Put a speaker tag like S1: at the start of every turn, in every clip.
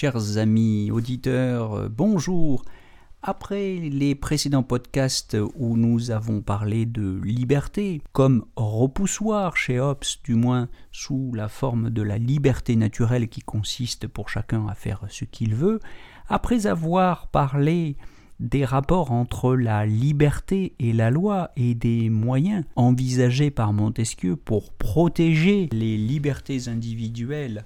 S1: Chers amis auditeurs, euh, bonjour. Après les précédents podcasts où nous avons parlé de liberté comme repoussoir chez Hobbes, du moins sous la forme de la liberté naturelle qui consiste pour chacun à faire ce qu'il veut, après avoir parlé des rapports entre la liberté et la loi et des moyens envisagés par Montesquieu pour protéger les libertés individuelles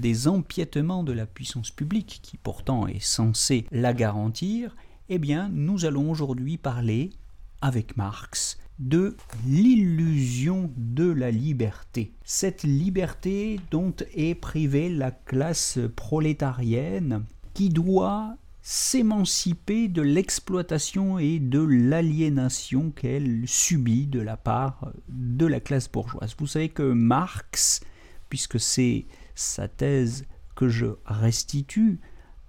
S1: des empiétements de la puissance publique qui pourtant est censée la garantir, eh bien nous allons aujourd'hui parler avec Marx de l'illusion de la liberté. Cette liberté dont est privée la classe prolétarienne qui doit s'émanciper de l'exploitation et de l'aliénation qu'elle subit de la part de la classe bourgeoise. Vous savez que Marx, puisque c'est sa thèse que je restitue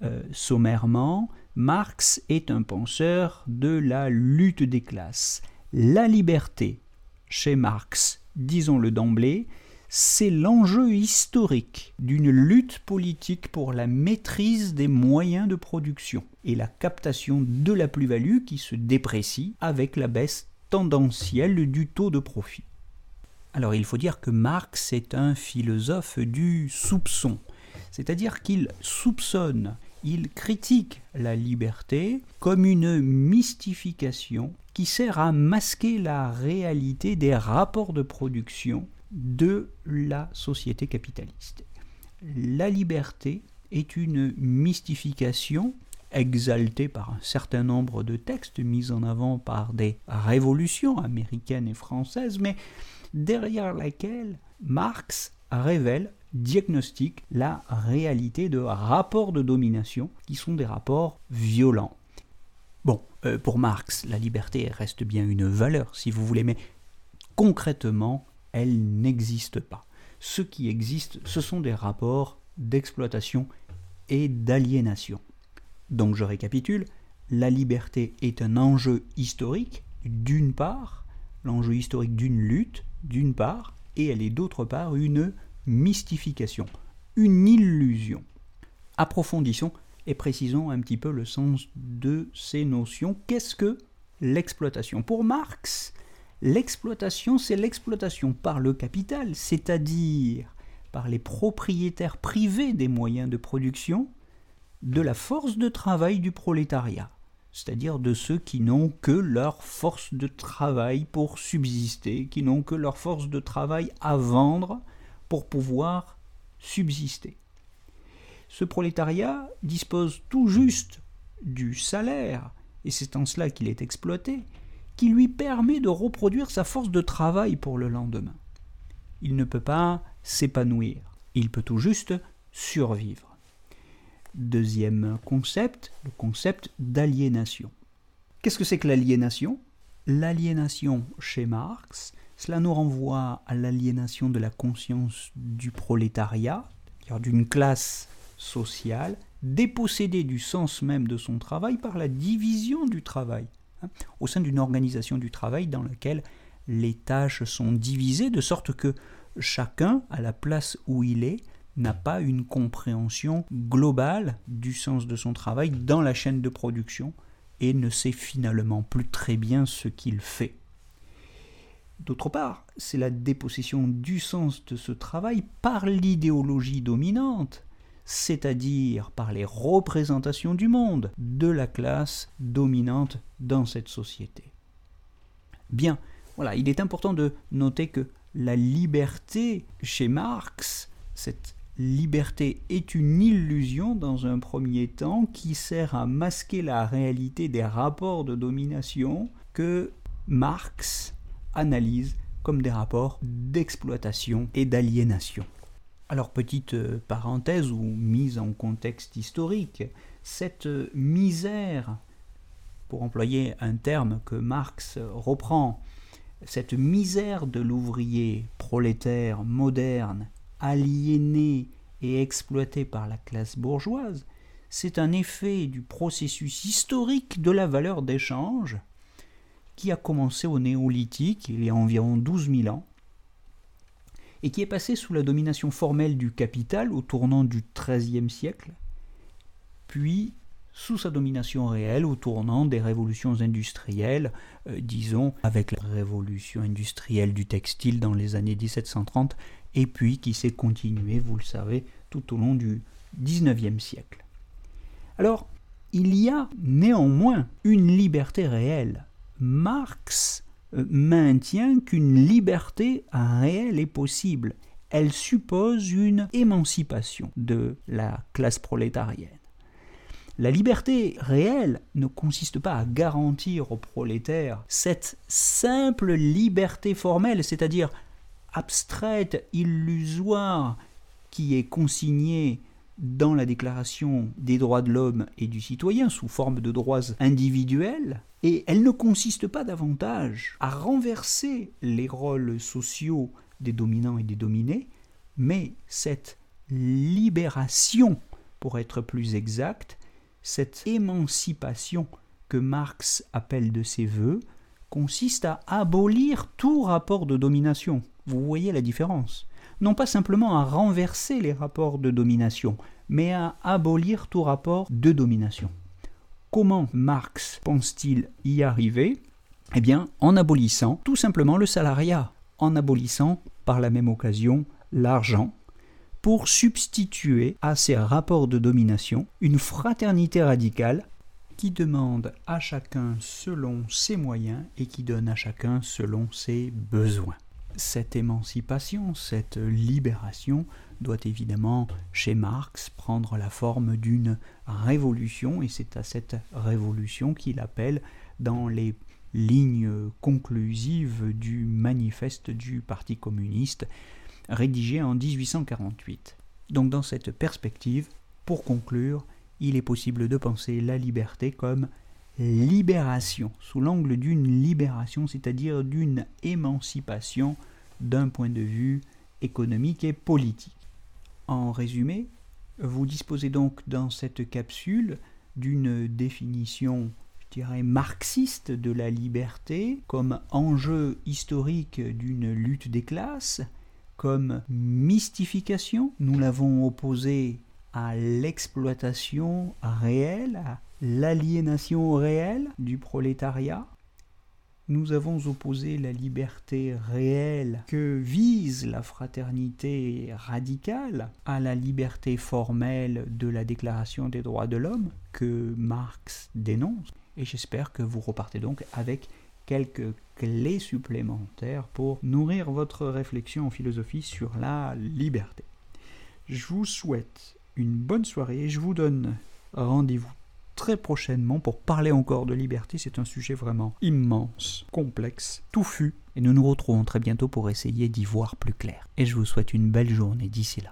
S1: euh, sommairement, Marx est un penseur de la lutte des classes. La liberté, chez Marx, disons-le d'emblée, c'est l'enjeu historique d'une lutte politique pour la maîtrise des moyens de production et la captation de la plus-value qui se déprécie avec la baisse tendancielle du taux de profit. Alors il faut dire que Marx est un philosophe du soupçon, c'est-à-dire qu'il soupçonne, il critique la liberté comme une mystification qui sert à masquer la réalité des rapports de production de la société capitaliste. La liberté est une mystification exaltée par un certain nombre de textes mis en avant par des révolutions américaines et françaises, mais derrière laquelle Marx révèle, diagnostique la réalité de rapports de domination qui sont des rapports violents. Bon, euh, pour Marx, la liberté reste bien une valeur, si vous voulez, mais concrètement, elle n'existe pas. Ce qui existe, ce sont des rapports d'exploitation et d'aliénation. Donc je récapitule, la liberté est un enjeu historique, d'une part, l'enjeu historique d'une lutte, d'une part, et elle est d'autre part une mystification, une illusion. Approfondissons et précisons un petit peu le sens de ces notions. Qu'est-ce que l'exploitation? Pour Marx, L'exploitation, c'est l'exploitation par le capital, c'est-à-dire par les propriétaires privés des moyens de production, de la force de travail du prolétariat, c'est-à-dire de ceux qui n'ont que leur force de travail pour subsister, qui n'ont que leur force de travail à vendre pour pouvoir subsister. Ce prolétariat dispose tout juste du salaire, et c'est en cela qu'il est exploité, qui lui permet de reproduire sa force de travail pour le lendemain. Il ne peut pas s'épanouir, il peut tout juste survivre. Deuxième concept, le concept d'aliénation. Qu'est-ce que c'est que l'aliénation? L'aliénation chez Marx, cela nous renvoie à l'aliénation de la conscience du prolétariat, d'une classe sociale, dépossédée du sens même de son travail par la division du travail au sein d'une organisation du travail dans laquelle les tâches sont divisées de sorte que chacun, à la place où il est, n'a pas une compréhension globale du sens de son travail dans la chaîne de production et ne sait finalement plus très bien ce qu'il fait. D'autre part, c'est la dépossession du sens de ce travail par l'idéologie dominante c'est-à-dire par les représentations du monde de la classe dominante dans cette société. Bien, voilà, il est important de noter que la liberté chez Marx, cette liberté est une illusion dans un premier temps qui sert à masquer la réalité des rapports de domination que Marx analyse comme des rapports d'exploitation et d'aliénation. Alors petite parenthèse ou mise en contexte historique, cette misère, pour employer un terme que Marx reprend, cette misère de l'ouvrier prolétaire moderne, aliéné et exploité par la classe bourgeoise, c'est un effet du processus historique de la valeur d'échange qui a commencé au néolithique il y a environ 12 000 ans et qui est passé sous la domination formelle du capital au tournant du XIIIe siècle, puis sous sa domination réelle au tournant des révolutions industrielles, euh, disons avec la révolution industrielle du textile dans les années 1730, et puis qui s'est continuée, vous le savez, tout au long du XIXe siècle. Alors, il y a néanmoins une liberté réelle. Marx euh, maintient qu'une liberté réelle est possible. Elle suppose une émancipation de la classe prolétarienne. La liberté réelle ne consiste pas à garantir aux prolétaires cette simple liberté formelle, c'est-à-dire abstraite, illusoire, qui est consignée dans la Déclaration des droits de l'homme et du citoyen sous forme de droits individuels, et elle ne consiste pas davantage à renverser les rôles sociaux des dominants et des dominés, mais cette libération, pour être plus exact, cette émancipation que Marx appelle de ses voeux, consiste à abolir tout rapport de domination. Vous voyez la différence Non pas simplement à renverser les rapports de domination, mais à abolir tout rapport de domination. Comment Marx pense-t-il y arriver? Eh bien, en abolissant tout simplement le salariat, en abolissant par la même occasion l'argent, pour substituer à ces rapports de domination une fraternité radicale qui demande à chacun selon ses moyens et qui donne à chacun selon ses besoins. Cette émancipation, cette libération doit évidemment, chez Marx, prendre la forme d'une révolution, et c'est à cette révolution qu'il appelle dans les lignes conclusives du manifeste du Parti communiste, rédigé en 1848. Donc dans cette perspective, pour conclure, il est possible de penser la liberté comme libération, sous l'angle d'une libération, c'est-à-dire d'une émancipation d'un point de vue économique et politique. En résumé, vous disposez donc dans cette capsule d'une définition, je dirais, marxiste de la liberté comme enjeu historique d'une lutte des classes, comme mystification, nous l'avons opposé à l'exploitation réelle, à l'aliénation réelle du prolétariat, nous avons opposé la liberté réelle que vise la fraternité radicale à la liberté formelle de la Déclaration des droits de l'homme que Marx dénonce. Et j'espère que vous repartez donc avec quelques clés supplémentaires pour nourrir votre réflexion en philosophie sur la liberté. Je vous souhaite une bonne soirée et je vous donne rendez-vous très prochainement pour parler encore de liberté. C'est un sujet vraiment immense, complexe, touffu. Et nous nous retrouvons très bientôt pour essayer d'y voir plus clair. Et je vous souhaite une belle journée d'ici là.